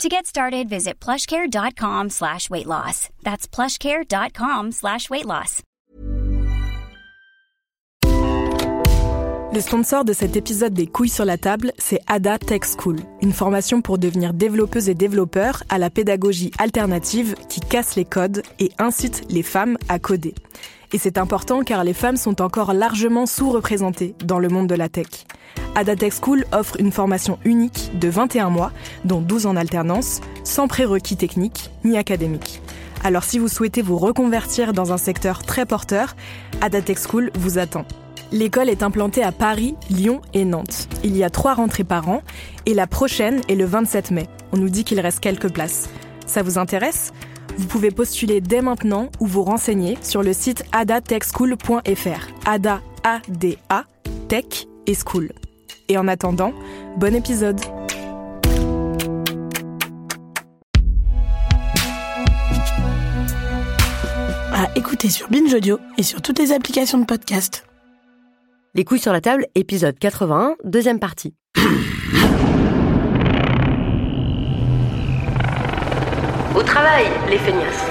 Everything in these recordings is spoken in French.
To get started, visit plushcare.com slash weight loss. That's plushcare.com slash weight loss. Le sponsor de cet épisode des couilles sur la table, c'est Ada Tech School, une formation pour devenir développeuse et développeur à la pédagogie alternative qui casse les codes et incite les femmes à coder. Et c'est important car les femmes sont encore largement sous-représentées dans le monde de la tech. Adatech School offre une formation unique de 21 mois, dont 12 en alternance, sans prérequis techniques ni académiques. Alors si vous souhaitez vous reconvertir dans un secteur très porteur, Adatech School vous attend. L'école est implantée à Paris, Lyon et Nantes. Il y a trois rentrées par an et la prochaine est le 27 mai. On nous dit qu'il reste quelques places. Ça vous intéresse? Vous pouvez postuler dès maintenant ou vous renseigner sur le site adatechschool.fr. Ada, A-D-A, Tech et School. Et en attendant, bon épisode À écouter sur Binge Audio et sur toutes les applications de podcast. Les couilles sur la table, épisode 81, deuxième partie. Au travail, les feignasses.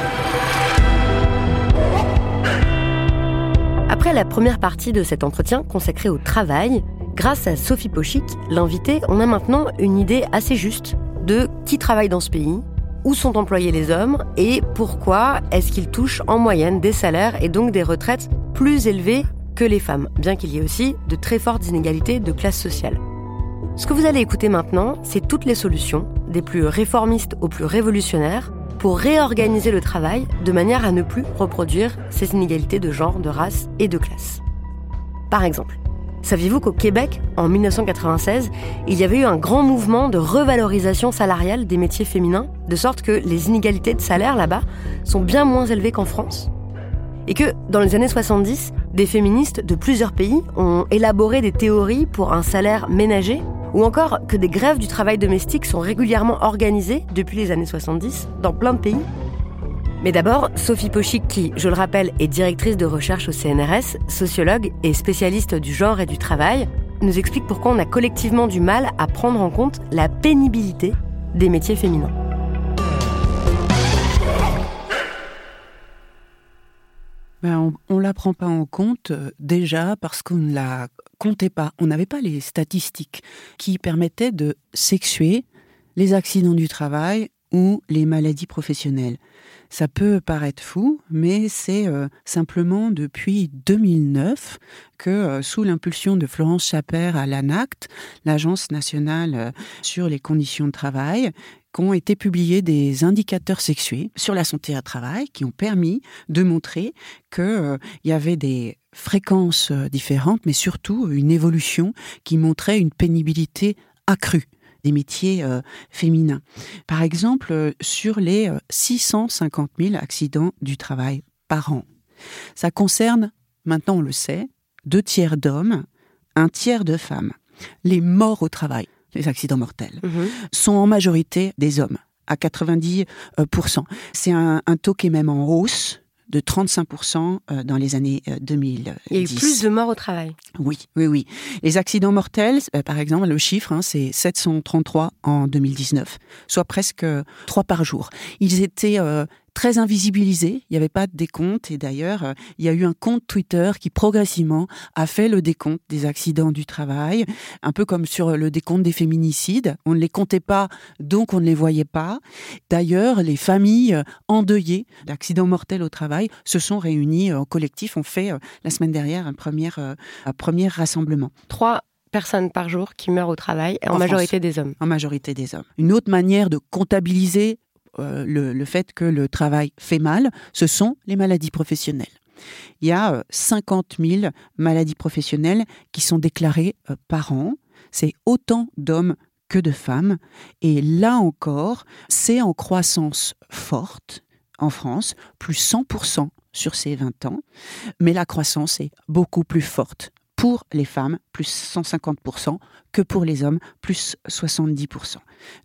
Après la première partie de cet entretien consacré au travail, grâce à Sophie Pochic, l'invitée, on a maintenant une idée assez juste de qui travaille dans ce pays, où sont employés les hommes et pourquoi est-ce qu'ils touchent en moyenne des salaires et donc des retraites plus élevés que les femmes, bien qu'il y ait aussi de très fortes inégalités de classe sociale. Ce que vous allez écouter maintenant, c'est toutes les solutions, des plus réformistes aux plus révolutionnaires, pour réorganiser le travail de manière à ne plus reproduire ces inégalités de genre, de race et de classe. Par exemple, saviez-vous qu'au Québec, en 1996, il y avait eu un grand mouvement de revalorisation salariale des métiers féminins, de sorte que les inégalités de salaire là-bas sont bien moins élevées qu'en France? Et que dans les années 70, des féministes de plusieurs pays ont élaboré des théories pour un salaire ménager? Ou encore que des grèves du travail domestique sont régulièrement organisées depuis les années 70 dans plein de pays. Mais d'abord, Sophie Pochic, qui, je le rappelle, est directrice de recherche au CNRS, sociologue et spécialiste du genre et du travail, nous explique pourquoi on a collectivement du mal à prendre en compte la pénibilité des métiers féminins. Ben, on ne la prend pas en compte euh, déjà parce qu'on ne la comptait pas. On n'avait pas les statistiques qui permettaient de sexuer les accidents du travail ou les maladies professionnelles. Ça peut paraître fou, mais c'est euh, simplement depuis 2009 que, euh, sous l'impulsion de Florence Chaper à l'ANACT, l'Agence nationale sur les conditions de travail, qu'ont été publiés des indicateurs sexués sur la santé à travail qui ont permis de montrer qu'il euh, y avait des fréquences euh, différentes, mais surtout une évolution qui montrait une pénibilité accrue des métiers euh, féminins. Par exemple, sur les 650 000 accidents du travail par an. Ça concerne, maintenant on le sait, deux tiers d'hommes, un tiers de femmes. Les morts au travail les accidents mortels, mhm. sont en majorité des hommes, à 90%. C'est un, taux qui est même en hausse de 35% euh, dans les années 2010. Euh, Il y a eu plus de morts au travail. Oui, oui, oui. Les accidents mortels, euh, par exemple, le chiffre, hein, c'est 733 en 2019, soit presque 3 par jour. Ils étaient très invisibilisé. Il n'y avait pas de décompte. Et d'ailleurs, euh, il y a eu un compte Twitter qui progressivement a fait le décompte des accidents du travail, un peu comme sur le décompte des féminicides. On ne les comptait pas, donc on ne les voyait pas. D'ailleurs, les familles euh, endeuillées d'accidents mortels au travail se sont réunies en collectif. On fait euh, la semaine dernière un premier, un premier rassemblement. Trois personnes par jour qui meurent au travail, en, majorité des hommes. En majorité des hommes. Une autre manière de comptabiliser euh, le, fait que le travail fait mal, ce sont les maladies professionnelles. Il y a 50 euh, 000 maladies professionnelles qui sont déclarées euh, par an. C'est autant d'hommes que de femmes. Et là encore, c'est en croissance forte en France, plus 100% sur ces 20 ans, mais la croissance est beaucoup plus forte pour les femmes, plus 150%, que pour les hommes, plus 70%.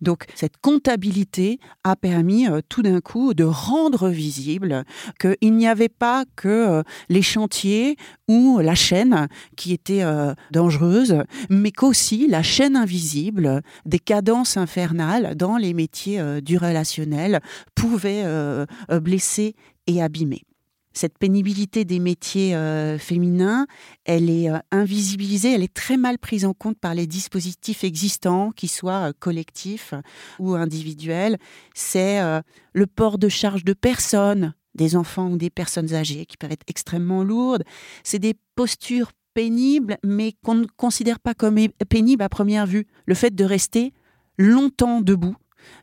Donc cette comptabilité a permis euh, tout d'un coup de rendre visible qu'il n'y avait pas que euh, les chantiers ou la chaîne qui était euh, dangereuse, mais qu'aussi la chaîne invisible des cadences infernales dans les métiers du relationnel pouvait blesser et abîmer cette pénibilité des métiers euh, féminins, elle est euh, invisibilisée, elle est très mal prise en compte par les dispositifs existants, qu'ils soient euh, collectifs ou individuels. C'est le port de charge de personnes, des enfants ou des personnes âgées, qui peuvent être extrêmement lourdes. C'est des postures pénibles, mais qu'on ne considère pas comme pénibles à première vue. Le fait de rester longtemps debout,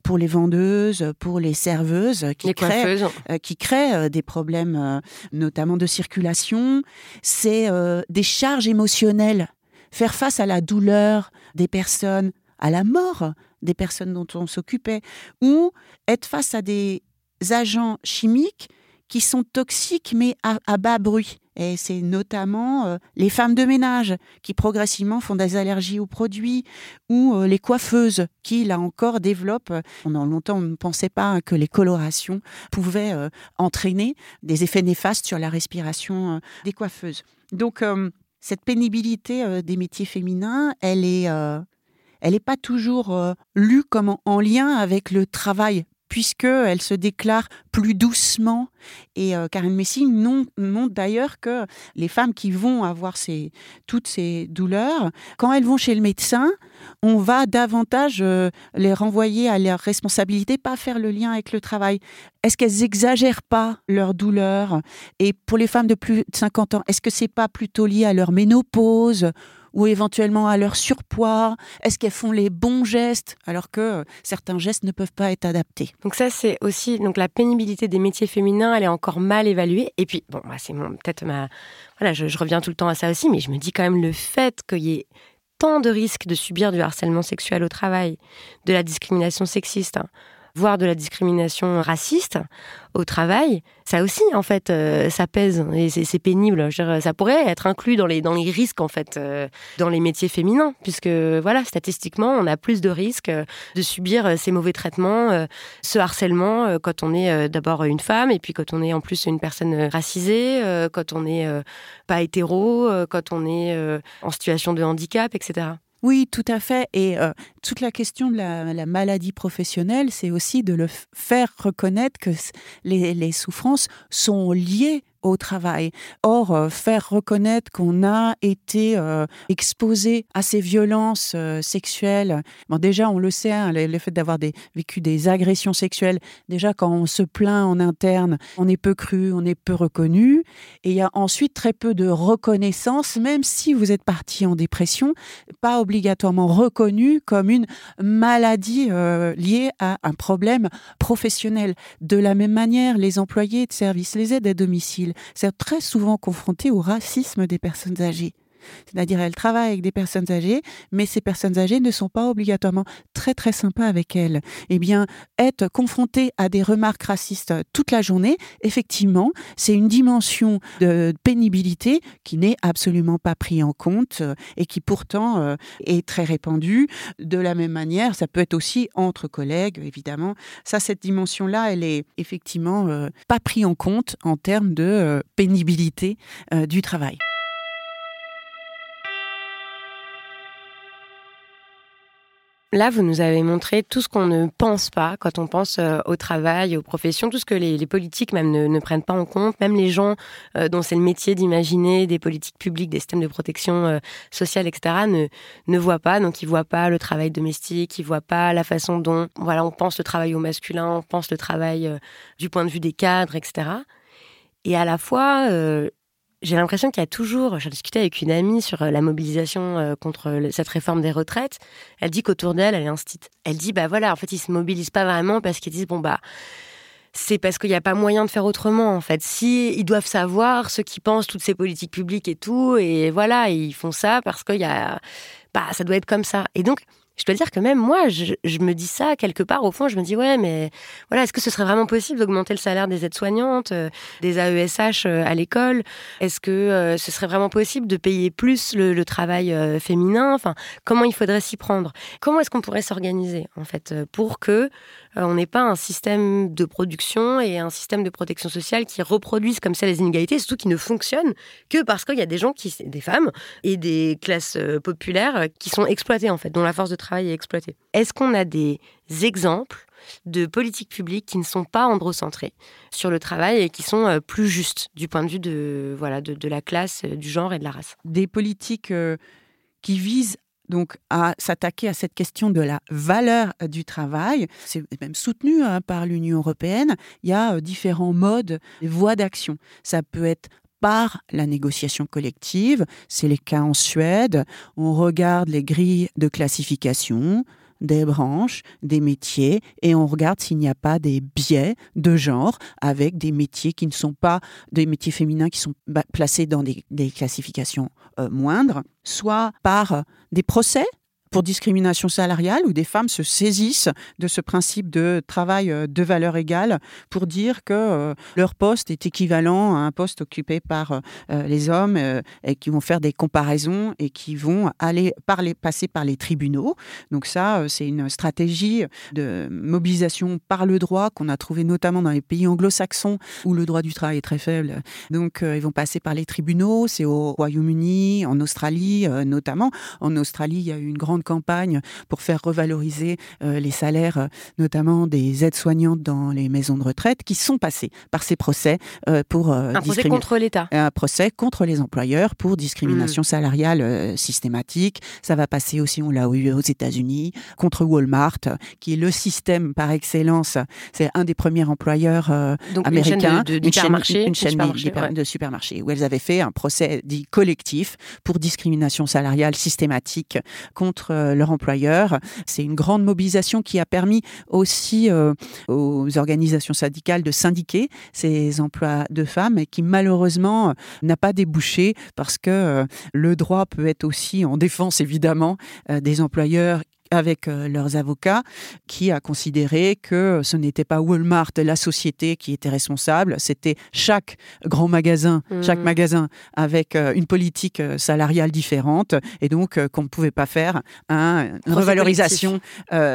pour les vendeuses, pour les serveuses qui créent, euh, qui créent euh, des problèmes euh, notamment de circulation. C'est des charges émotionnelles. Faire face à la douleur des personnes, à la mort des personnes dont on s'occupait, ou être face à des agents chimiques qui sont toxiques mais à bas bruit. Et c'est notamment euh, les femmes de ménage qui progressivement font des allergies aux produits ou euh, les coiffeuses qui, là encore, développent. Pendant longtemps, on ne pensait pas que les colorations pouvaient euh, entraîner des effets néfastes sur la respiration des coiffeuses. Donc, cette pénibilité des métiers féminins, elle est elle n'est pas toujours lue comme en, lien avec le travail puisqu'elle se déclare plus doucement. Et euh, Karen Messing montre d'ailleurs que les femmes qui vont avoir toutes ces douleurs, quand elles vont chez le médecin, on va davantage euh, les renvoyer à leur responsabilité, pas faire le lien avec le travail. Est-ce qu'elles exagèrent pas leur douleur? Et pour les femmes de plus de 50 ans, est-ce que c'est pas plutôt lié à leur ménopause? Ou éventuellement à leur surpoids? Est-ce qu'elles font les bons gestes alors que euh, certains gestes ne peuvent pas être adaptés? Donc ça, c'est aussi donc la pénibilité des métiers féminins, elle est encore mal évaluée. Et puis bon, bah, c'est peut-être ma voilà, je, reviens tout le temps à ça aussi, mais je me dis quand même le fait qu'il y ait tant de risques de subir du harcèlement sexuel au travail, de la discrimination sexiste. Hein, voire de la discrimination raciste au travail, ça aussi, en fait, euh, ça pèse et c'est pénible. ça pourrait être inclus dans les, dans les risques, en fait, euh, dans les métiers féminins, puisque, voilà, statistiquement, on a plus de risques de subir ces mauvais traitements, ce harcèlement, quand on est d'abord une femme et puis quand on est en plus une personne racisée, quand on n'est pas hétéro, quand on est en situation de handicap, etc. Oui, tout à fait. Et euh, toute la question de la, maladie professionnelle, c'est aussi de le faire reconnaître que les souffrances sont liées au travail. Or, euh, faire reconnaître qu'on a été euh, exposé à ces violences euh, sexuelles, bon, déjà on le sait, hein, le, fait d'avoir vécu des agressions sexuelles, déjà quand on se plaint en interne, on est peu cru, on est peu reconnu, et il y a ensuite très peu de reconnaissance, même si vous êtes parti en dépression, pas obligatoirement reconnu comme une maladie liée à un problème professionnel. De la même manière, les employés de service, les aides à domicile, c'est très souvent confronté au racisme des personnes âgées. C'est-à-dire, elles travaillent avec des personnes âgées, mais ces personnes âgées ne sont pas obligatoirement très très sympas avec elles. Eh bien, être confronté à des remarques racistes toute la journée, effectivement, c'est une dimension de pénibilité qui n'est absolument pas prise en compte euh, et qui pourtant euh, est très répandue. De la même manière, ça peut être aussi entre collègues, évidemment. Ça, cette dimension-là, elle est effectivement euh, pas prise en compte en termes de pénibilité du travail. Là, vous nous avez montré tout ce qu'on ne pense pas quand on pense euh, au travail, aux professions, tout ce que les, politiques même ne, prennent pas en compte, même les gens euh, dont c'est le métier d'imaginer des politiques publiques, des systèmes de protection euh, sociale, etc., ne, voient pas. Donc, ils voient pas le travail domestique, ils voient pas la façon dont, voilà, on pense le travail au masculin, on pense le travail du point de vue des cadres, etc. Et à la fois, j'ai l'impression qu'il y a toujours, j'ai discuté avec une amie sur euh, la mobilisation euh, contre cette réforme des retraites. Elle dit qu'autour d'elle, elle est instite. Elle dit, bah voilà, en fait, ils se mobilisent pas vraiment parce qu'ils disent, bon, bah, c'est parce qu'il n'y a pas moyen de faire autrement, en fait. Si ils doivent savoir ce qui pensent toutes ces politiques publiques et tout, et voilà, ils font ça parce qu'il y a, bah, ça doit être comme ça. Et donc, je dois dire que même moi, je, me dis ça quelque part au fond, je me dis ouais, mais voilà, est-ce que ce serait vraiment possible d'augmenter le salaire des aides-soignantes, euh, des AESH euh, à l'école? Est-ce que euh, ce serait vraiment possible de payer plus le, travail féminin? Enfin, comment il faudrait s'y prendre? Comment est-ce qu'on pourrait s'organiser en fait pour que on n'ait pas un système de production et un système de protection sociale qui reproduisent comme ça les inégalités, surtout qui ne fonctionnent que parce qu'il y a des gens qui, des femmes et des classes populaires qui sont exploitées en fait, dont la force de travail est exploité. Est-ce qu'on a des exemples de politiques publiques qui ne sont pas androcentrées sur le travail et qui sont euh, plus justes du point de vue de, voilà, de, la classe, euh, du genre et de la race? Des politiques euh, qui visent donc à s'attaquer à cette question de la valeur du travail. C'est même soutenu hein, par l'Union européenne. Il y a différents modes, voies d'action. Ça peut être par la négociation collective. C'est les cas en Suède. On regarde les grilles de classification des branches, des métiers, et on regarde s'il n'y a pas des biais de genre avec des métiers qui ne sont pas des métiers féminins qui sont placés dans des, classifications euh, moindres, soit par des procès pour discrimination salariale où des femmes se saisissent de ce principe de travail euh, de valeur égale pour dire que euh, leur poste est équivalent à un poste occupé par euh, les hommes et qui vont faire des comparaisons et qui vont aller passer par les tribunaux. Donc ça, c'est une stratégie de mobilisation par le droit qu'on a trouvé notamment dans les pays anglo-saxons où le droit du travail est très faible. Donc ils vont passer par les tribunaux. C'est au Royaume-Uni, en Australie notamment. En Australie, il y a eu une grande campagne pour faire revaloriser euh, les salaires, euh, notamment des aides-soignantes dans les maisons de retraite, qui sont passés par ces procès euh, pour... un procès contre l'État. Un procès contre les employeurs pour discrimination mmh. salariale systématique. Ça va passer aussi, on l'a eu aux États-Unis, contre Walmart, qui est le système par excellence. C'est un des premiers employeurs américains. Une chaîne de, une chaîne, de supermarchés, où elles avaient fait un procès dit collectif pour discrimination salariale systématique contre euh, leur employeur. C'est une grande mobilisation qui a permis aussi euh, aux organisations syndicales de syndiquer ces emplois de femmes et qui malheureusement euh, n'a pas débouché parce que le droit peut être aussi en défense évidemment des employeurs avec euh, leurs avocats, qui a considéré que ce n'était pas Walmart, la société, qui était responsable, c'était chaque grand magasin, chaque mmh. magasin avec euh, une politique euh, salariale différente, et donc qu'on ne pouvait pas faire une revalorisation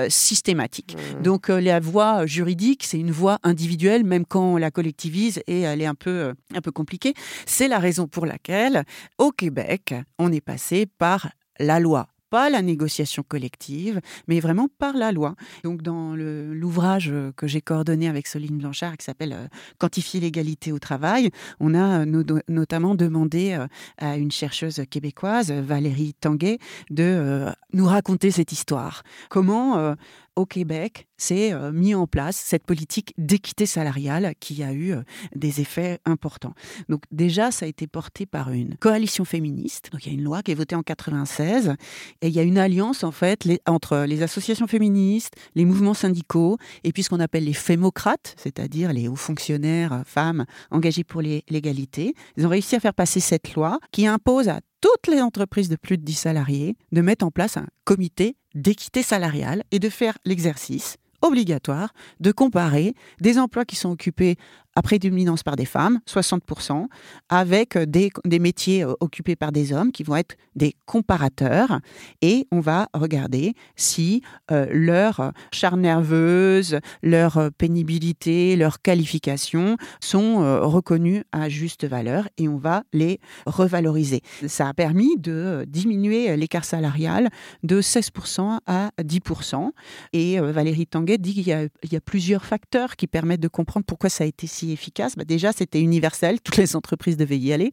systématique. Mmh. Donc la voie juridique, c'est une voie individuelle, même quand on la collectivise, et elle est un peu, un peu compliquée. C'est la raison pour laquelle, au Québec, on est passé par la loi pas la négociation collective, mais vraiment par la loi. Donc dans l'ouvrage que j'ai coordonné avec Soline Blanchard qui s'appelle euh, Quantifier l'égalité au travail, on a euh, notamment demandé euh, à une chercheuse québécoise, Valérie Tanguay, de nous raconter cette histoire. Comment au Québec s'est euh, mis en place cette politique d'équité salariale qui a eu euh, des effets importants. Donc déjà, ça a été porté par une coalition féministe. Donc il y a une loi qui est votée en 96 et il y a une alliance en fait entre les associations féministes, les mouvements syndicaux et puis ce qu'on appelle les fémocrates, c'est-à-dire les hauts fonctionnaires euh, femmes engagés pour l'égalité. Ils ont réussi à faire passer cette loi qui impose à toutes les entreprises de plus de 10 salariés de mettre en place un comité d'équité salariale et de faire l'exercice obligatoire de comparer des emplois qui sont occupés à prédominance par des femmes, 60%, avec des, des, métiers euh, occupés par des hommes qui vont être des comparateurs. Et on va regarder si euh, leur charge nerveuse, leur pénibilité, leur qualification sont euh, reconnues à juste valeur et on va les revaloriser. Ça a permis de diminuer l'écart salarial de 16% à 10%. Et Valérie Tanguet dit qu'il y, a plusieurs facteurs qui permettent de comprendre pourquoi ça a été si efficace bah Déjà, c'était universel, toutes les entreprises devaient y aller.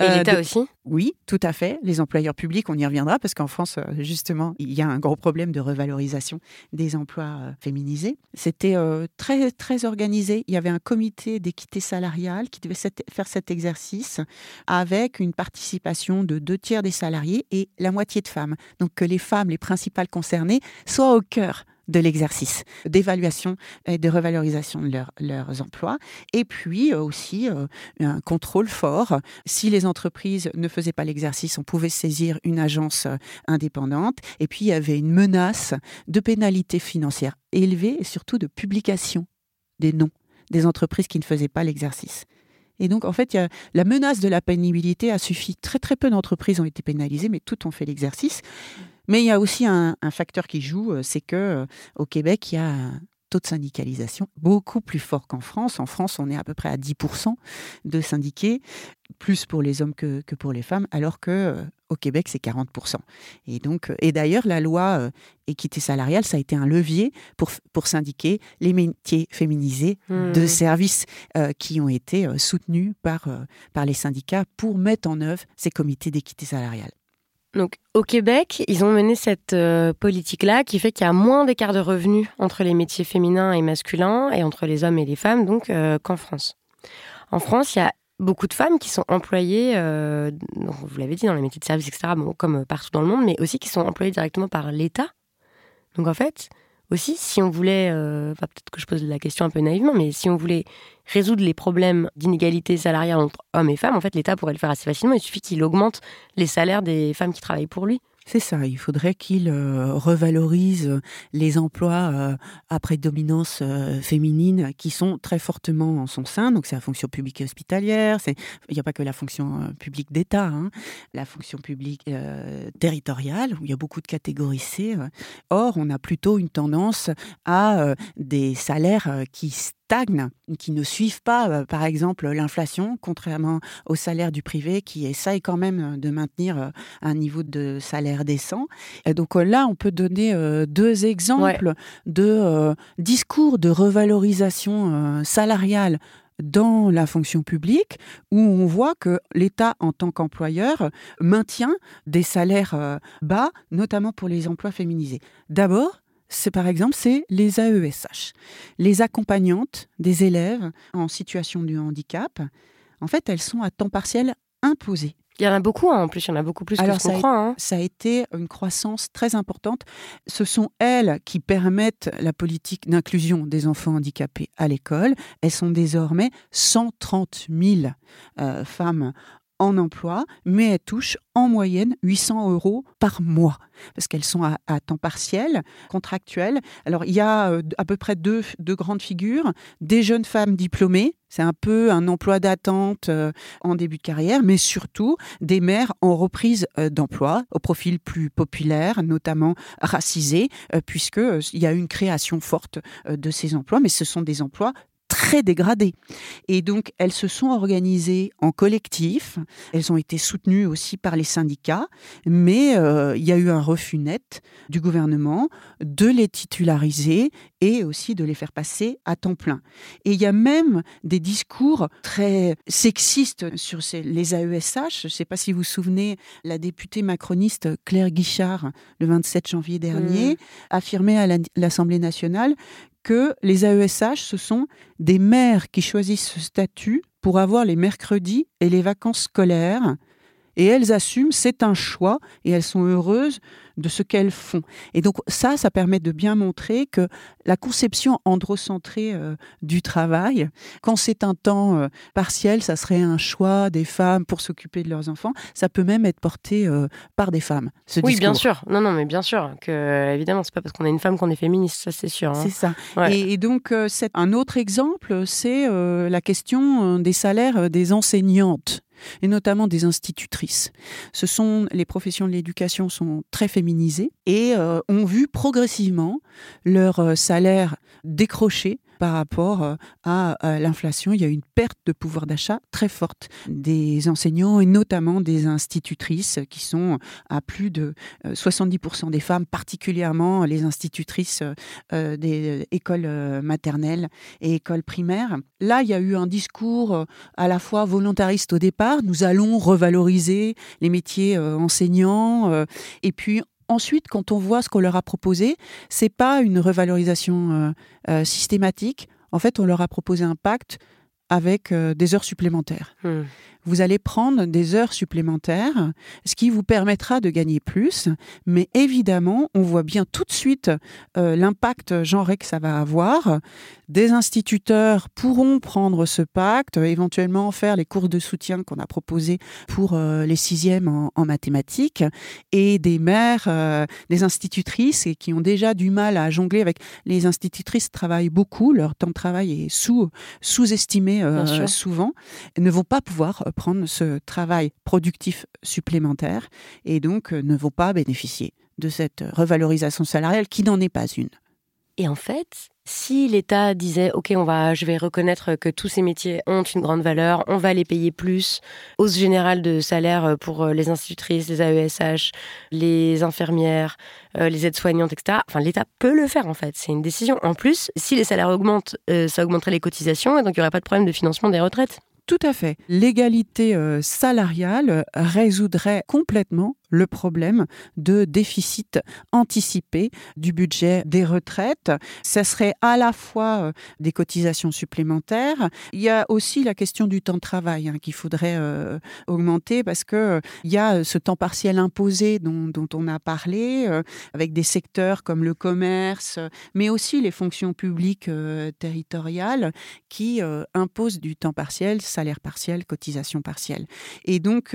Et euh, l'État aussi Oui, tout à fait. Les employeurs publics, on y reviendra, parce qu'en France, euh, justement, il y a un gros problème de revalorisation des emplois euh, féminisés. C'était très, très organisé. Il y avait un comité d'équité salariale qui devait faire cet exercice avec une participation de deux tiers des salariés et la moitié de femmes. Donc que les femmes, les principales concernées, soient au cœur de l'exercice, d'évaluation et de revalorisation de leurs emplois. Et puis euh, aussi euh, un contrôle fort. Si les entreprises ne faisaient pas l'exercice, on pouvait saisir une agence euh, indépendante. Et puis il y avait une menace de pénalités financières élevées et surtout de publication des noms des entreprises qui ne faisaient pas l'exercice. Et donc, en fait, y a, la menace de la pénibilité a suffi. Très, très peu d'entreprises ont été pénalisées, mais toutes ont fait l'exercice. Mais il y a aussi un, facteur qui joue, euh, c'est que euh, au Québec, il y a un taux de syndicalisation beaucoup plus fort qu'en France. En France, on est à peu près à 10% de syndiqués, plus pour les hommes que, que pour les femmes, alors que euh, au Québec, c'est 40%. Et donc, et d'ailleurs, la loi équité salariale, ça a été un levier pour, pour syndiquer les métiers féminisés de mmh. services qui ont été soutenus par, par les syndicats pour mettre en œuvre ces comités d'équité salariale. Donc au Québec, ils ont mené cette euh, politique-là qui fait qu'il y a moins d'écart de revenus entre les métiers féminins et masculins et entre les hommes et les femmes donc euh, qu'en France. En France, il y a beaucoup de femmes qui sont employées, euh, vous l'avez dit, dans les métiers de service, etc., comme partout dans le monde, mais aussi qui sont employées directement par l'État. Donc en fait, aussi, si on voulait, euh, peut-être que je pose la question un peu naïvement, mais si on voulait résoudre les problèmes d'inégalité salariale entre hommes et femmes, en fait, l'État pourrait le faire assez facilement. Il suffit qu'il augmente les salaires des femmes qui travaillent pour lui. C'est ça, il faudrait qu'il euh, revalorise les emplois euh, à prédominance euh, féminine qui sont très fortement en son sein. Donc c'est la fonction publique hospitalière, il n'y a pas que la fonction publique d'État, hein. la fonction publique territoriale, où il y a beaucoup de catégories C. Or, on a plutôt une tendance à des salaires qui stagnent, qui ne suivent pas, euh, par exemple, l'inflation, contrairement au salaire du privé qui essaye quand même de maintenir euh, un niveau de salaire décent. Et donc euh, là, on peut donner deux exemples de discours de revalorisation salariale dans la fonction publique où on voit que l'État en tant qu'employeur maintient des salaires bas, notamment pour les emplois féminisés. D'abord, c'est par exemple, c'est les AESH, les accompagnantes des élèves en situation de handicap. En fait, elles sont à temps partiel imposé. Il y en a beaucoup, hein, en plus, il y en a beaucoup plus que ce qu'on croit. Hein. Ça a été une croissance très importante. Ce sont elles qui permettent la politique d'inclusion des enfants handicapés à l'école. Elles sont désormais 130 000 euh, femmes en emploi, mais elles touchent en moyenne 800 euros par mois, parce qu'elles sont à, temps partiel, contractuelles. Alors, il y a euh, à peu près deux, grandes figures. Des jeunes femmes diplômées, c'est un peu un emploi d'attente euh, en début de carrière, mais surtout des mères en reprise euh, d'emploi, au profil plus populaire, notamment racisé, puisqu'il y a une création forte de ces emplois, mais ce sont des emplois très dégradées. Et donc, elles se sont organisées en collectif. Elles ont été soutenues aussi par les syndicats, mais euh, il y a eu un refus net du gouvernement de les titulariser et aussi de les faire passer à temps plein. Et il y a même des discours très sexistes sur les AESH. Je ne sais pas si vous vous souvenez, la députée macroniste Claire Guichard, le 27 janvier dernier, mmh. affirmait à l'Assemblée nationale que les AESH, ce sont des mères qui choisissent ce statut pour avoir les mercredis et les vacances scolaires. Et elles assument, c'est un choix, et elles sont heureuses de ce qu'elles font. Et donc ça, ça permet de bien montrer que la conception androcentrée euh, du travail, quand c'est un temps euh, partiel, ça serait un choix des femmes pour s'occuper de leurs enfants, ça peut même être porté euh, par des femmes. oui, bien sûr. Non, non, mais bien sûr que évidemment, c'est pas parce qu'on est une femme qu'on est féministe, ça c'est sûr. Hein. C'est ça. Et, et, donc c'est un autre exemple, c'est la question des salaires des enseignantes et notamment des institutrices. Ce sont les professions de l'éducation sont très et euh, ont vu progressivement leur euh, salaire décrocher par rapport euh, à, l'inflation. Il y a une perte de pouvoir d'achat très forte des enseignants et notamment des institutrices qui sont à plus de 70% des femmes, particulièrement les institutrices des écoles maternelles et écoles primaires. Là, il y a eu un discours à la fois volontariste au départ, nous allons revaloriser les métiers enseignants. Et puis ensuite, quand on voit ce qu'on leur a proposé, c'est pas une revalorisation euh, systématique. En fait, on leur a proposé un pacte avec des heures supplémentaires. Hmm. Vous allez prendre des heures supplémentaires, ce qui vous permettra de gagner plus. Mais évidemment, on voit bien tout de suite euh, l'impact genré que ça va avoir. Des instituteurs pourront prendre ce pacte, éventuellement faire les cours de soutien qu'on a proposés pour euh, les sixièmes en, mathématiques, et des mères, euh, des institutrices qui ont déjà du mal à jongler avec les institutrices travaillent beaucoup, leur temps de travail est sous sous-estimé souvent, ne vont pas pouvoir prendre ce travail productif supplémentaire et donc ne vont pas bénéficier de cette revalorisation salariale qui n'en est pas une. Et en fait, si l'État disait OK, on va, je vais reconnaître que tous ces métiers ont une grande valeur, on va les payer plus, hausse générale de salaire pour les institutrices, les AESH, les infirmières, euh, les aides-soignantes, etc. Enfin, l'État peut le faire en fait. C'est une décision. En plus, si les salaires augmentent, euh, ça augmenterait les cotisations et donc il n'y aurait pas de problème de financement des retraites. Tout à fait. L'égalité euh, salariale résoudrait complètement le problème de déficit anticipé du budget des retraites. Ça serait à la fois euh, des cotisations supplémentaires. Il y a aussi la question du temps de travail hein, qu'il faudrait euh, augmenter parce que euh, il y a ce temps partiel imposé dont, on a parlé avec des secteurs comme le commerce, mais aussi les fonctions publiques territoriales qui imposent du temps partiel, salaire partiel, cotisation partielle. Et donc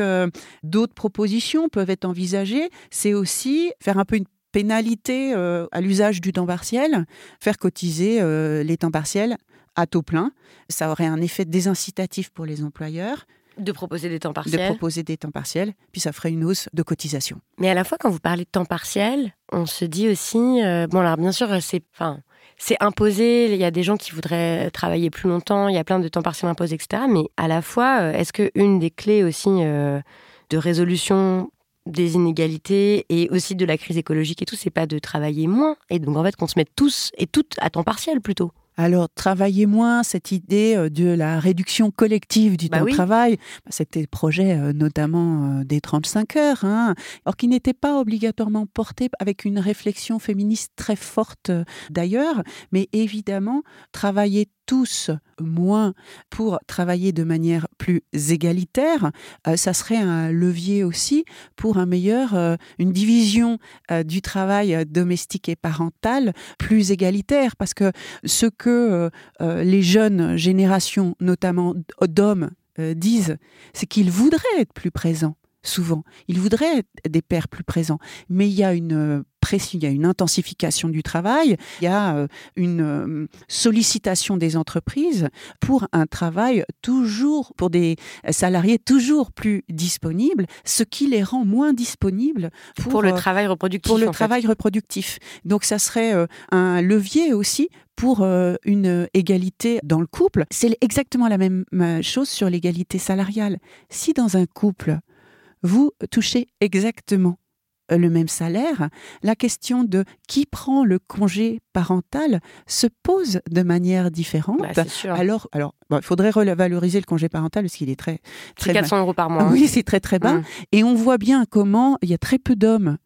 d'autres propositions peuvent être envisager, c'est aussi faire un peu une pénalité euh, à l'usage du temps partiel, faire cotiser euh, les temps partiels à taux plein. Ça aurait un effet désincitatif pour les employeurs. De proposer des temps partiels. De proposer des temps partiels, puis ça ferait une hausse de cotisation. Mais à la fois, quand vous parlez de temps partiel, on se dit aussi, euh, bon alors bien sûr, c'est, enfin, c'est imposé. Il y a des gens qui voudraient travailler plus longtemps. Il y a plein de temps partiels imposés, etc. Mais à la fois, est-ce que une des clés aussi de résolution des inégalités et aussi de la crise écologique et tout, c'est pas de travailler moins. Et donc en fait qu'on se mette tous et toutes à temps partiel plutôt. Alors, travailler moins, cette idée euh, de la réduction collective du bah temps de travail, bah, c'était le projet euh, notamment euh, des 35 heures, hein, alors qui n'était pas obligatoirement porté avec une réflexion féministe très forte d'ailleurs, mais évidemment, travailler tous moins pour travailler de manière plus égalitaire, ça serait un levier aussi pour un meilleur, une division du travail domestique et parental plus égalitaire, parce que ce que euh, euh, les jeunes générations, notamment d'hommes, euh, disent, c'est qu'ils voudraient être plus présents souvent. Ils voudraient être des pères plus présents. Mais il y a une pression, il y a une intensification du travail, il y a une sollicitation des entreprises pour un travail toujours, pour des salariés toujours plus disponibles, ce qui les rend moins disponibles pour, le travail reproductif. Pour le travail reproductif. Donc ça serait un levier aussi pour euh, une égalité dans le couple. C'est exactement la même chose sur l'égalité salariale. Si dans un couple, vous touchez exactement le même salaire, la question de qui prend le congé parental se pose de manière différente. Bah, alors, alors, il faudrait revaloriser le congé parental parce qu'il est très, très 400 euros par mois. Oui, c'est très très bas. Mmh. Et on voit bien comment il y a très peu d'hommes euh,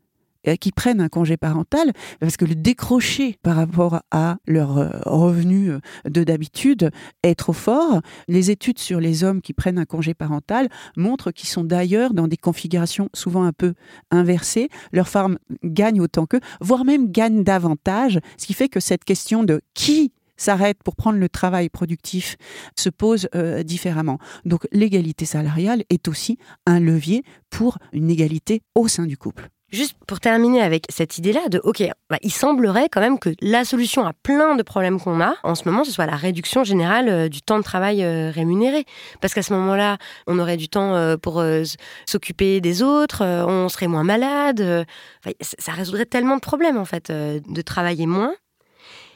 qui prennent un congé parental, parce que le décroché par rapport à leur euh, revenu euh, de d'habitude est trop fort. Les études sur les hommes qui prennent un congé parental montrent qu'ils sont d'ailleurs dans des configurations souvent un peu inversées. Leurs femmes gagnent autant qu'eux, voire même gagnent davantage, ce qui fait que cette question de qui s'arrête pour prendre le travail productif se pose différemment. Donc l'égalité salariale est aussi un levier pour une égalité au sein du couple. Juste pour terminer avec cette idée-là de, OK, bah, il semblerait quand même que la solution à plein de problèmes qu'on a en ce moment, ce soit la réduction générale euh, du temps de travail euh, rémunéré. Parce qu'à ce moment-là, on aurait du temps euh, pour s'occuper des autres, on serait moins malade. ça résoudrait tellement de problèmes, en fait, de travailler moins.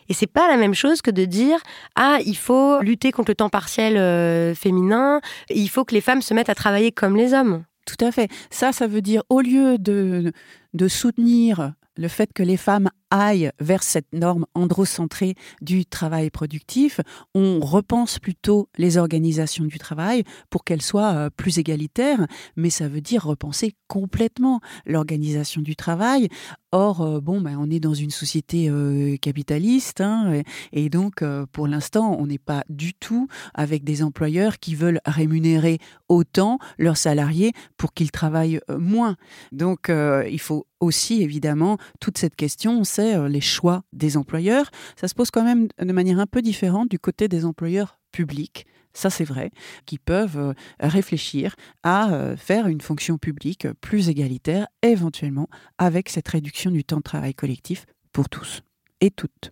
Et c'est pas la même chose que de dire ah il faut lutter contre le temps partiel féminin, il faut que les femmes se mettent à travailler comme les hommes. Tout à fait. Ça, ça veut dire, au lieu de, de soutenir le fait que les femmes aille vers cette norme androcentrée du travail productif. On repense plutôt les organisations du travail pour qu'elles soient euh, plus égalitaires, mais ça veut dire repenser complètement l'organisation du travail. Or, euh, bon, ben, on est dans une société euh, capitaliste, hein, et, donc, pour l'instant, on n'est pas du tout avec des employeurs qui veulent rémunérer autant leurs salariés pour qu'ils travaillent moins. Donc, il faut aussi, évidemment, toute cette question, euh, les choix des employeurs. Ça se pose quand même de manière un peu différente du côté des employeurs publics ça c'est vrai, qui peuvent euh, réfléchir à euh, faire une fonction publique plus égalitaire, éventuellement avec cette réduction du temps de travail collectif pour tous et toutes.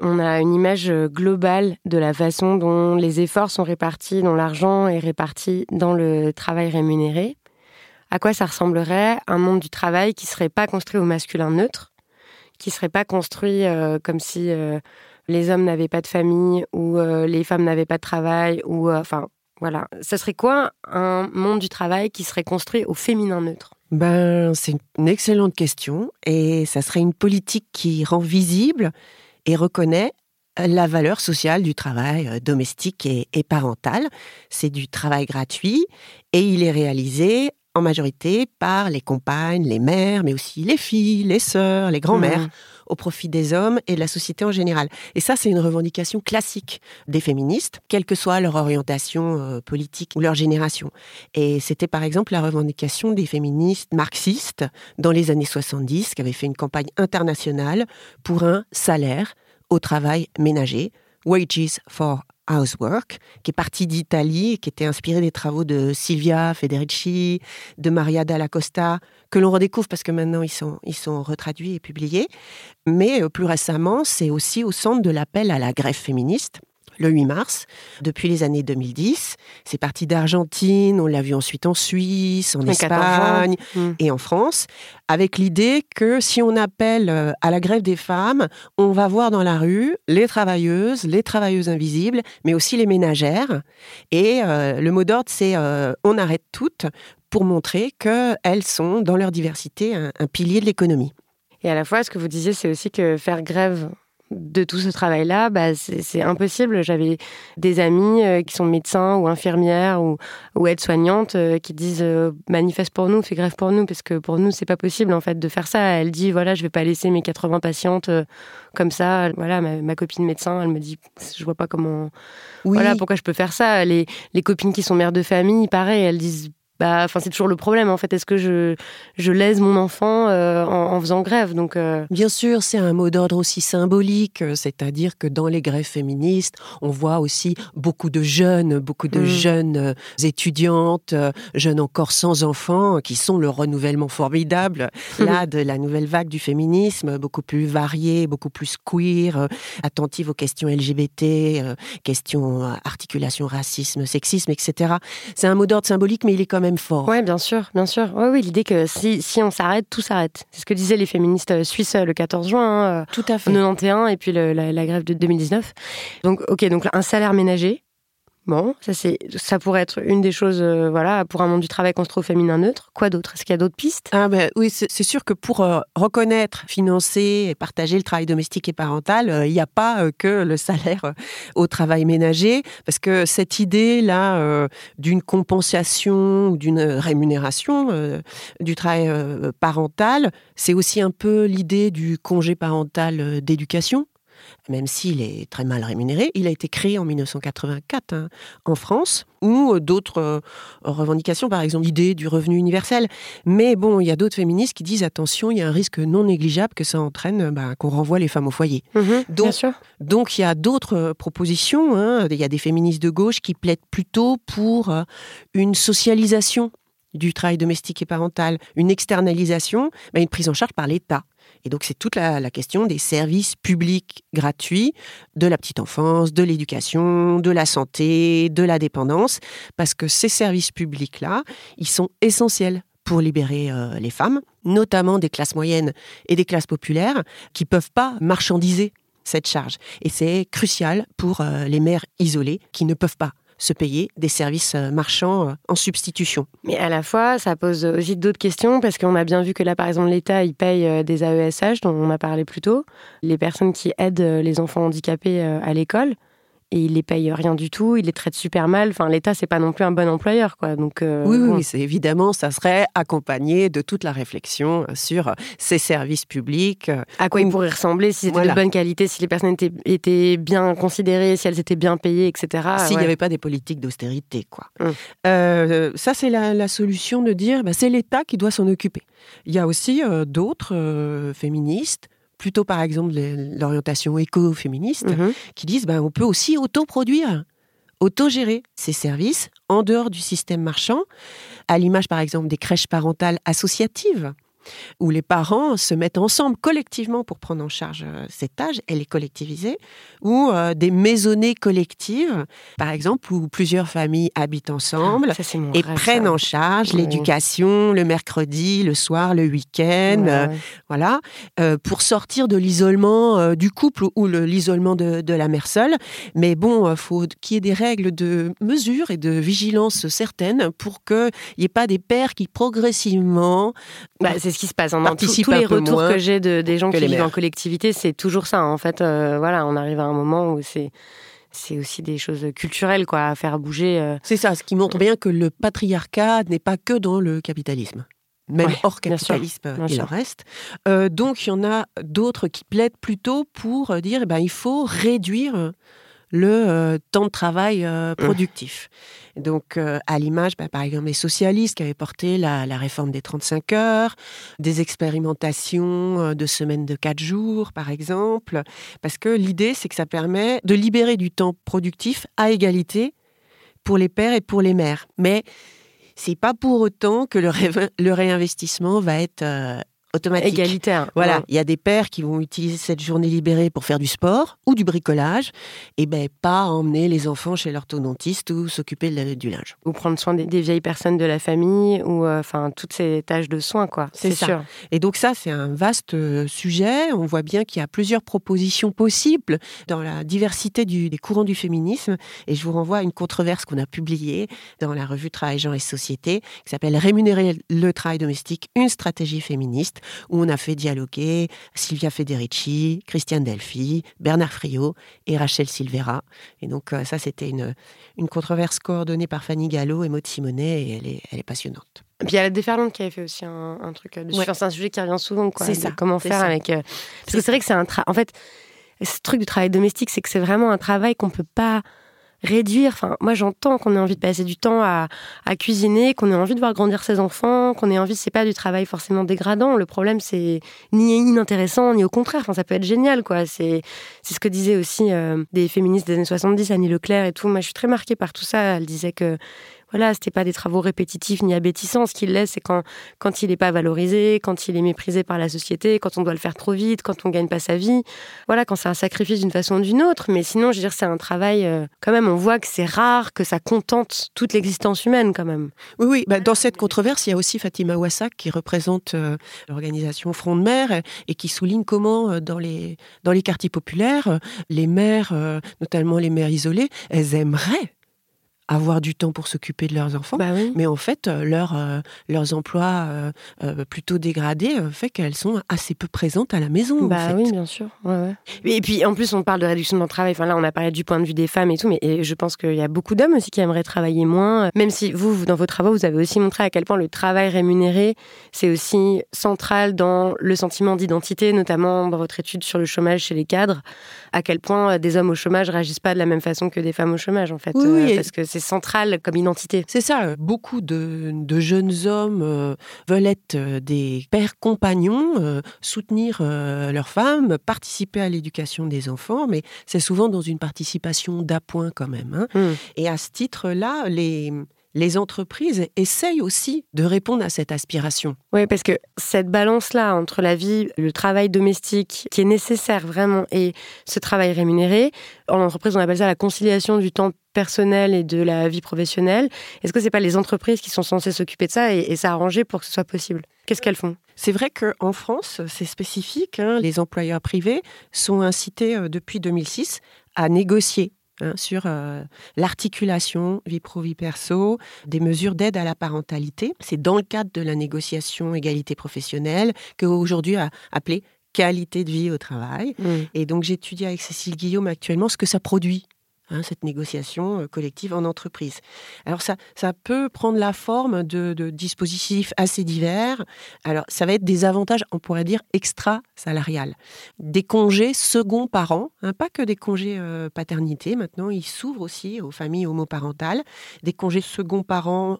On a une image globale de la façon dont les efforts sont répartis, dont l'argent est réparti dans le travail rémunéré. À quoi ça ressemblerait un monde du travail qui serait pas construit au masculin neutre, qui serait pas construit euh, comme si euh, les hommes n'avaient pas de famille ou euh, les femmes n'avaient pas de travail ou enfin voilà. Ça serait quoi un monde du travail qui serait construit au féminin neutre? Ben c'est une excellente question et ça serait une politique qui rend visible et reconnaît la valeur sociale du travail domestique et, et parental. C'est du travail gratuit et il est réalisé en majorité par les compagnes, les mères, mais aussi les filles, les sœurs, les grands-mères, mmh. Au profit des hommes et de la société en général. Et ça, c'est une revendication classique des féministes, quelle que soit leur orientation euh, politique ou leur génération. Et c'était par exemple la revendication des féministes marxistes dans les années 70, qui avaient fait une campagne internationale pour un salaire au travail ménager, Wages for Housework, qui est parti d'Italie, qui était inspiré des travaux de Silvia Federici, de Maria Dalla Costa, que l'on redécouvre parce que maintenant ils sont, ils sont retraduits et publiés. Mais euh, plus récemment, c'est aussi au centre de l'appel à la grève féministe le 8 mars, depuis les années 2010. C'est parti d'Argentine, on l'a vu ensuite en Suisse, en Espagne hmm. et en France, avec l'idée que si on appelle euh, à la grève des femmes, on va voir dans la rue les travailleuses, les travailleuses invisibles, mais aussi les ménagères. Et euh, le mot d'ordre, c'est euh, on arrête toutes pour montrer qu'elles sont, dans leur diversité, un pilier de l'économie. Et à la fois, ce que vous disiez, c'est aussi que faire grève de tout ce travail-là, bah, c'est impossible. J'avais des amis euh, qui sont médecins ou infirmières ou, ou aides-soignantes euh, qui disent euh, manifeste pour nous, fais grève pour nous, parce que pour nous, c'est pas possible en fait de faire ça. Elle dit voilà, je vais pas laisser mes 80 patientes comme ça. Voilà, ma, copine médecin, elle me dit je vois pas comment. Voilà, pourquoi je peux faire ça. Les, les copines qui sont mères de famille, pareil, elles disent bah, enfin, c'est toujours le problème en fait. Est-ce que je, je lèse mon enfant euh, en, faisant grève? Donc, euh, bien sûr, c'est un mot d'ordre aussi symbolique, euh, c'est-à-dire que dans les grèves féministes, on voit aussi beaucoup de jeunes, beaucoup de mm. jeunes étudiantes, jeunes encore sans enfants, qui sont le renouvellement formidable là de la nouvelle vague du féminisme, beaucoup plus variée, beaucoup plus queer, attentive aux questions LGBT, questions articulation racisme, sexisme, etc. C'est un mot d'ordre symbolique, mais il est quand même fort. Oui, bien sûr, bien sûr. Oui, oui, l'idée que si, si on s'arrête, tout s'arrête. C'est ce que disaient les féministes euh, suisses euh, le 14 juin. Hein, euh, tout à fait. 91 et puis la, grève de 2019. Donc, ok, donc un salaire ménager. Bon, ça pourrait être une des choses, euh, voilà, pour un monde du travail qu'on se trouve féminin neutre. Quoi d'autre? Est-ce qu'il y a d'autres pistes? Ah ben, Oui, c'est sûr que pour euh, reconnaître, financer et partager le travail domestique et parental, euh, il n'y a pas que le salaire au travail ménager, parce que cette idée-là d'une compensation ou d'une rémunération du travail parental, c'est aussi un peu l'idée du congé parental d'éducation même s'il est très mal rémunéré. Il a été créé en 1984 hein, en France, ou euh, d'autres euh, revendications, par exemple l'idée du revenu universel. Mais bon, il y a d'autres féministes qui disent attention, il y a un risque non négligeable que ça entraîne bah, qu'on renvoie les femmes au foyer. Mhm, donc, donc il y a d'autres euh, propositions. Hein. Il y a des féministes de gauche qui plaident plutôt pour une socialisation du travail domestique et parental, une externalisation, bah, une prise en charge par l'État. Et donc, c'est toute la, question des services publics gratuits de la petite enfance, de l'éducation, de la santé, de la dépendance, parce que ces services publics-là, ils sont essentiels pour libérer euh, les femmes, notamment des classes moyennes et des classes populaires, qui ne peuvent pas marchandiser cette charge. Et c'est crucial pour euh, les mères isolées qui ne peuvent pas se payer des services euh, marchands euh, en substitution. Mais à la fois, ça pose aussi d'autres questions parce qu'on a bien vu que là, par exemple, l'État, il paye euh, des AESH dont on a parlé plus tôt, les personnes qui aident les enfants handicapés à l'école et il les paye rien du tout, il les traite super mal. Enfin, l'État, c'est pas non plus un bon employeur, quoi. Donc, euh, oui, oui, c'est évidemment, ça serait accompagné de toute la réflexion sur ces services publics. À quoi ils pourraient ressembler, si c'était de bonne qualité, si les personnes étaient, bien considérées, si elles étaient bien payées, etc. S'il n'y avait pas des politiques d'austérité, quoi. Hum. Euh, ça, c'est la, solution de dire, bah, c'est l'État qui doit s'en occuper. Il y a aussi euh, d'autres féministes plutôt par exemple l'orientation éco-féministe, mhm. qui disent ben, on peut aussi autoproduire, autogérer ces services en dehors du système marchand, à l'image par exemple des crèches parentales associatives où les parents se mettent ensemble collectivement pour prendre en charge euh, cet âge, elle est collectivisée, ou euh, des maisonnées collectives, par exemple, où plusieurs familles habitent ensemble et prennent en charge l'éducation le mercredi, le soir, le week-end, euh, voilà, pour sortir de l'isolement du couple ou l'isolement de, de, la mère seule. Mais bon, il faut qu'il y ait des règles de mesure et de vigilance certaines pour qu'il n'y ait pas des pères qui progressivement... Bah, c'est ce qui se passe. Dans tous les retours que j'ai de, des gens qui vivent en collectivité, c'est toujours ça. En fait, euh, voilà, on arrive à un moment où c'est c'est aussi des choses culturelles quoi, à faire bouger. Euh. C'est ça, ce qui montre bien que le patriarcat n'est pas que dans le capitalisme. Même hors capitalisme, il en reste. Euh, donc, il y en a d'autres qui plaident plutôt pour dire eh ben, il faut réduire le euh, temps de travail euh, productif. Donc, euh, à l'image, bah, par exemple, les socialistes qui avaient porté la, réforme des 35 heures, des expérimentations de semaines de 4 jours, par exemple, parce que l'idée, c'est que ça permet de libérer du temps productif à égalité pour les pères et pour les mères. Mais c'est pas pour autant que le, le réinvestissement va être automatique. Égalitaire. Voilà, il y a des pères qui vont utiliser cette journée libérée pour faire du sport ou du bricolage, et ben pas emmener les enfants chez l'orthodontiste ou s'occuper du linge. Ou prendre soin des, vieilles personnes de la famille, ou euh, enfin toutes ces tâches de soins, quoi. C'est sûr. Et donc ça, c'est un vaste euh, sujet. On voit bien qu'il y a plusieurs propositions possibles dans la diversité des courants du féminisme. Et je vous renvoie à une controverse qu'on a publiée dans la revue Travail, Genre et Société, qui s'appelle Rémunérer le travail domestique, une stratégie féministe où on a fait dialoguer Silvia Federici, Christiane Delphi, Bernard Friot et Rachel Silvera. Et donc euh, ça, c'était une, une controverse coordonnée par Fanny Gallo et Maud Simonet, et elle est, elle est passionnante. Et puis il y a la déferlante qui avait fait aussi un, truc euh, dessus. c'est un sujet qui revient souvent. C'est ça. Comment faire avec. Euh, parce que c'est vrai que c'est un travail. En fait, ce truc du travail domestique, c'est que c'est vraiment un travail qu'on peut pas réduire. Enfin, moi, j'entends qu'on ait envie de passer du temps à, cuisiner, qu'on ait envie de voir grandir ses enfants, qu'on ait envie, c'est pas du travail forcément dégradant. Le problème, c'est ni inintéressant, ni au contraire. Enfin, ça peut être génial, quoi. C'est, c'est ce que disaient aussi euh, des féministes des années 70, Annie Leclerc et tout. Moi, je suis très marquée par tout ça. Elle disait que voilà, c'était pas des travaux répétitifs ni abétissants. Ce qu'il laisse, c'est quand, quand il n'est pas valorisé, quand il est méprisé par la société, quand on doit le faire trop vite, quand on gagne pas sa vie. Voilà, quand c'est un sacrifice d'une façon ou d'une autre. Mais sinon, je veux dire, c'est un travail, euh, quand même, on voit que c'est rare, que ça contente toute l'existence humaine, quand même. Oui, oui. Bah, dans cette controverse, il y a aussi Fatima Wassak qui représente euh, l'organisation Front de mer et qui souligne comment, euh, dans, les, dans les quartiers populaires, les mères, notamment les mères isolées, elles aimeraient avoir du temps pour s'occuper de leurs enfants. Bah oui. Mais en fait, euh, leur, euh, leurs emplois euh, euh, plutôt dégradés euh, fait qu'elles sont assez peu présentes à la maison. en Bah fait. oui, bien sûr. Ouais, ouais. Et puis en plus, on parle de réduction de temps de travail. Enfin là, on a parlé du point de vue des femmes et tout, mais et je pense qu'il y a beaucoup d'hommes aussi qui aimeraient travailler moins. Même si vous, dans vos travaux, vous avez aussi montré à quel point le travail rémunéré, c'est aussi central dans le sentiment d'identité, notamment dans votre étude sur le chômage chez les cadres. À quel point euh, des hommes au chômage réagissent pas de la même façon que des femmes au chômage, en fait, Oui, euh, parce que c'est central comme identité. C'est ça, euh, beaucoup de, de jeunes hommes euh, veulent être des pères compagnons, euh, soutenir leurs femmes, participer à l'éducation des enfants, mais c'est souvent dans une participation d'appoint quand même. hein. Hmm. Et à ce titre-là, les, les entreprises essayent aussi de répondre à cette aspiration. Oui, parce que cette balance-là entre la vie, le travail domestique qui est nécessaire vraiment et ce travail rémunéré, en entreprise, on appelle ça la conciliation du temps personnel et de la vie professionnelle. Est-ce que c'est pas les entreprises qui sont censées s'occuper de ça et, et s'arranger pour que ce soit possible? Qu'est-ce qu'elles font? C'est vrai qu'en France, c'est spécifique. hein, les employeurs privés sont incités euh, depuis 2006 à négocier hein, sur euh, l'articulation vie pro-vie perso, des mesures d'aide à la parentalité. C'est dans le cadre de la négociation égalité professionnelle qu'aujourd'hui a appelé qualité de vie au travail. Et donc j'étudie avec Cécile Guillaume actuellement ce que ça produit. Hein, cette négociation euh, collective en entreprise. Alors ça, ça peut prendre la forme de, dispositifs assez divers. Alors ça va être des avantages, on pourrait dire, extra-salariales. Des congés second par an, hein, pas que des congés euh, paternité, maintenant ils s'ouvrent aussi aux familles homoparentales, des congés second par an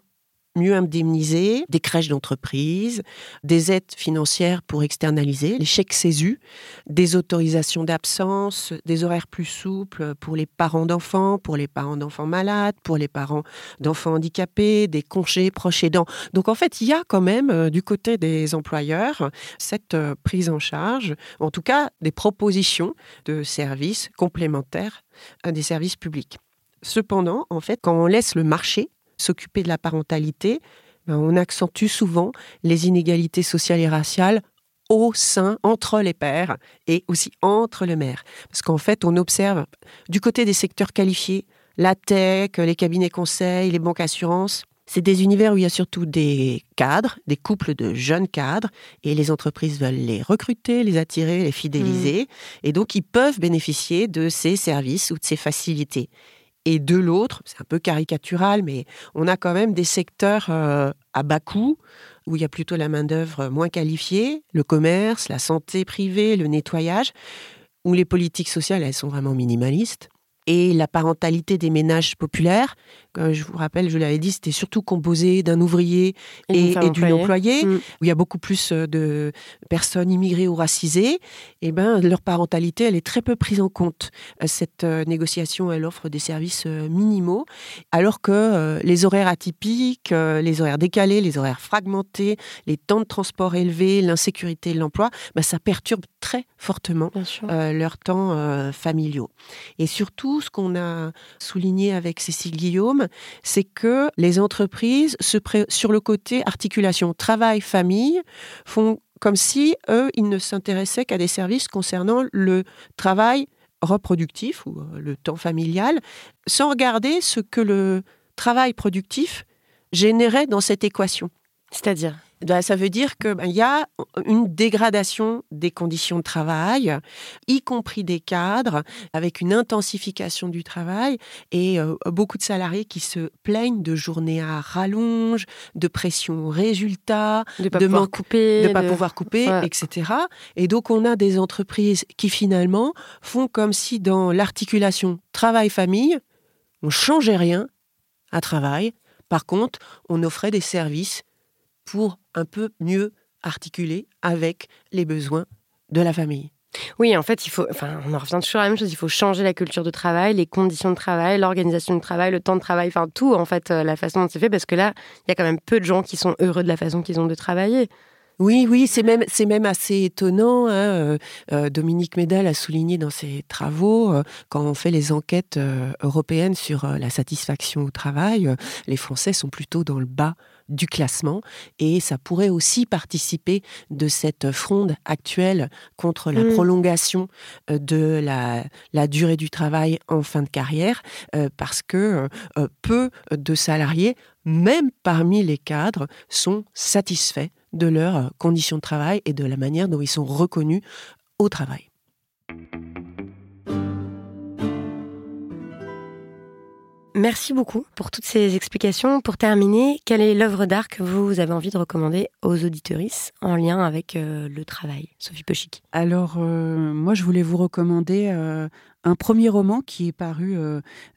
mieux indemnisés, des crèches d'entreprise, des aides financières pour externaliser, les chèques CESU, des autorisations d'absence, des horaires plus souples pour les parents d'enfants, pour les parents d'enfants malades, pour les parents d'enfants handicapés, des congés proches aidants. Donc en fait, il y a quand même euh, du côté des employeurs cette euh, prise en charge, en tout cas des propositions de services complémentaires à des services publics. Cependant, en fait, quand on laisse le marché s'occuper de la parentalité, ben, on accentue souvent les inégalités sociales et raciales au sein, entre les pères et aussi entre les mères. Parce qu'en fait, on observe du côté des secteurs qualifiés, la tech, les cabinets conseils, les banques assurances, c'est des univers où il y a surtout des cadres, des couples de jeunes cadres, et les entreprises veulent les recruter, les attirer, les fidéliser, et donc ils peuvent bénéficier de ces services ou de ces facilités. Et de l'autre, c'est un peu caricatural, mais on a quand même des secteurs euh, à bas coût, où il y a plutôt la main-d'œuvre moins qualifiée, le commerce, la santé privée, le nettoyage, où les politiques sociales, elles sont vraiment minimalistes. Et la parentalité des ménages populaires, comme je vous rappelle, je l'avais dit, c'était surtout composé d'un ouvrier Et d'une et, d'une employée. Mm. où il y a beaucoup plus euh, de personnes immigrées ou racisées. Et ben, leur parentalité, elle est très peu prise en compte. Euh, Cette euh, négociation, elle offre des services euh, minimaux, alors que euh, les horaires atypiques, euh, les horaires décalés, les horaires fragmentés, les temps de transport élevés, l'insécurité de l'emploi, ben, ça perturbe très fortement euh, leurs temps euh, familiaux. Et surtout, ce qu'on a souligné avec Cécile Guillaume, c'est que les entreprises, se pré- sur le côté articulation travail-famille, font comme si, eux, ils ne s'intéressaient qu'à des services concernant le travail reproductif ou euh, le temps familial, sans regarder ce que le travail productif générait dans cette équation. C'est-à-dire? Ben, ça veut dire qu'il y a une dégradation des conditions de travail, y compris des cadres, avec une intensification du travail et euh, beaucoup de salariés qui se plaignent de journées à rallonge, de pression au résultat, de pas de pouvoir manque- couper, de ne pas pouvoir couper, Ouais. etc. Et donc, on a des entreprises qui finalement font comme si dans l'articulation travail-famille, on changeait rien à travail. Par contre, on offrait des services pour un peu mieux articuler avec les besoins de la famille. Oui, en fait, il faut. Enfin, on en revient toujours à la même chose. Il faut changer la culture de travail, les conditions de travail, l'organisation du travail, le temps de travail, enfin tout, en fait, euh, la façon dont c'est fait, parce que là, il y a quand même peu de gens qui sont heureux de la façon qu'ils ont de travailler. Oui, oui, c'est même, c'est même assez étonnant. Hein, euh, euh, Dominique Médal a souligné dans ses travaux, euh, quand on fait les enquêtes européennes sur la satisfaction au travail, les Français sont plutôt dans le bas du classement et ça pourrait aussi participer de cette fronde actuelle contre la mmh. prolongation de la, la, durée du travail en fin de carrière parce que peu de salariés, même parmi les cadres, sont satisfaits de leurs conditions de travail et de la manière dont ils sont reconnus au travail. Merci beaucoup pour toutes ces explications. Pour terminer, quelle est l'œuvre d'art que vous avez envie de recommander aux auditoristes en lien avec euh, le travail Sophie Pochic? Alors, euh, moi, je voulais vous recommander euh, un premier roman qui est paru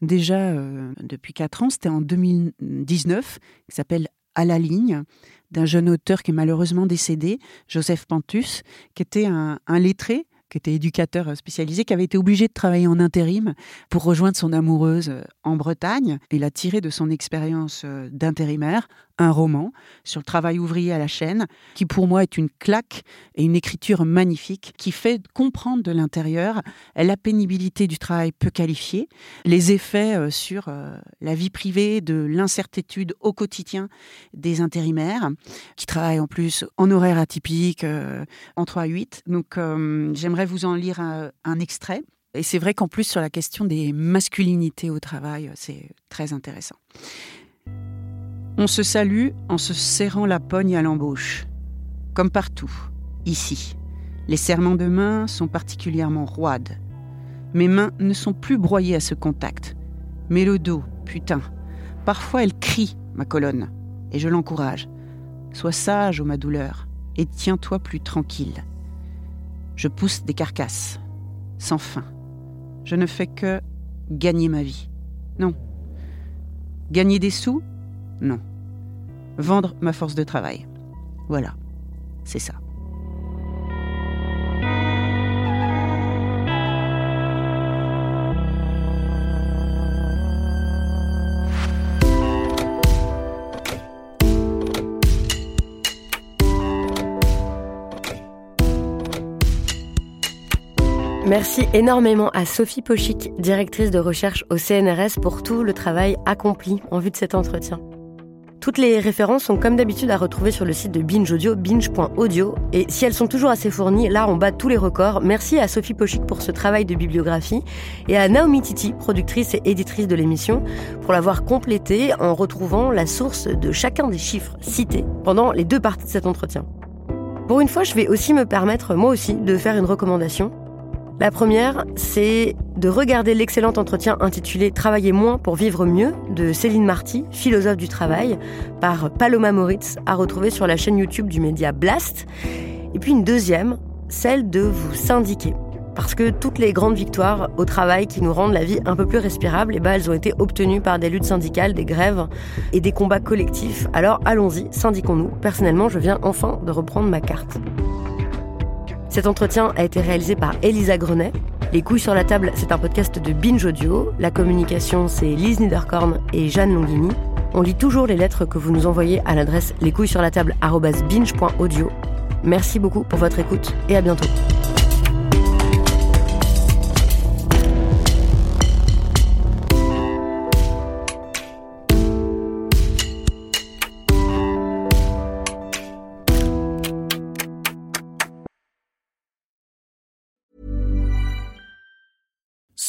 déjà depuis 4 ans. C'était en 2019, qui s'appelle À la ligne, d'un jeune auteur qui est malheureusement décédé, Joseph Pantus, qui était un, lettré qui était éducateur spécialisé, qui avait été obligé de travailler en intérim pour rejoindre son amoureuse en Bretagne. Il a tiré de son expérience d'intérimaire un roman sur le travail ouvrier à la chaîne, qui pour moi est une claque et une écriture magnifique qui fait comprendre de l'intérieur la pénibilité du travail peu qualifié, les effets euh, sur euh, la vie privée, de l'incertitude au quotidien des intérimaires, qui travaillent en plus en horaire atypique, euh, en 3-8. Donc j'aimerais vous en lire un extrait. Et c'est vrai qu'en plus, sur la question des masculinités au travail, c'est très intéressant. On se salue en se serrant la pogne à l'embauche. Comme partout, ici. Les serments de main sont particulièrement roides. Mes mains ne sont plus broyées à ce contact. Mais le dos, putain. Parfois elle crie, ma colonne. Et je l'encourage. Sois sage, ô ma douleur, et tiens-toi plus tranquille. Je pousse des carcasses, sans fin. Je ne fais que gagner ma vie. Non. Gagner des sous? Non. Vendre ma force de travail. Voilà, c'est ça. Merci énormément à Sophie Pochic, directrice de recherche au CNRS, pour tout le travail accompli en vue de cet entretien. Toutes les références sont comme d'habitude à retrouver sur le site de Binge Audio, binge.audio. Et si elles sont toujours assez fournies, là on bat tous les records. Merci à Sophie Pochic pour ce travail de bibliographie et à Naomi Titi, productrice et éditrice de l'émission, pour l'avoir complétée en retrouvant la source de chacun des chiffres cités pendant les deux parties de cet entretien. Pour une fois, je vais aussi me permettre, moi aussi, de faire une recommandation. La première, c'est de regarder l'excellent entretien intitulé Travailler moins pour vivre mieux de Céline Marty, philosophe du travail, par Paloma Moritz, à retrouver sur la chaîne YouTube du média Blast. Et puis une deuxième, celle de vous syndiquer. Parce que toutes les grandes victoires au travail qui nous rendent la vie un peu plus respirable, eh ben, elles ont été obtenues par des luttes syndicales, des grèves et des combats collectifs. Alors allons-y, syndiquons-nous. Personnellement, je viens enfin de reprendre ma carte. Cet entretien a été réalisé par Elisa Grenet. Les couilles sur la table, c'est un podcast de Binge Audio. La communication, c'est Lise Niederkorn et Jeanne Longini. On lit toujours les lettres que vous nous envoyez à l'adresse lescouilles-sur-la-table@binge.audio. Merci beaucoup pour votre écoute et à bientôt.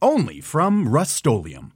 only from Rust-Oleum.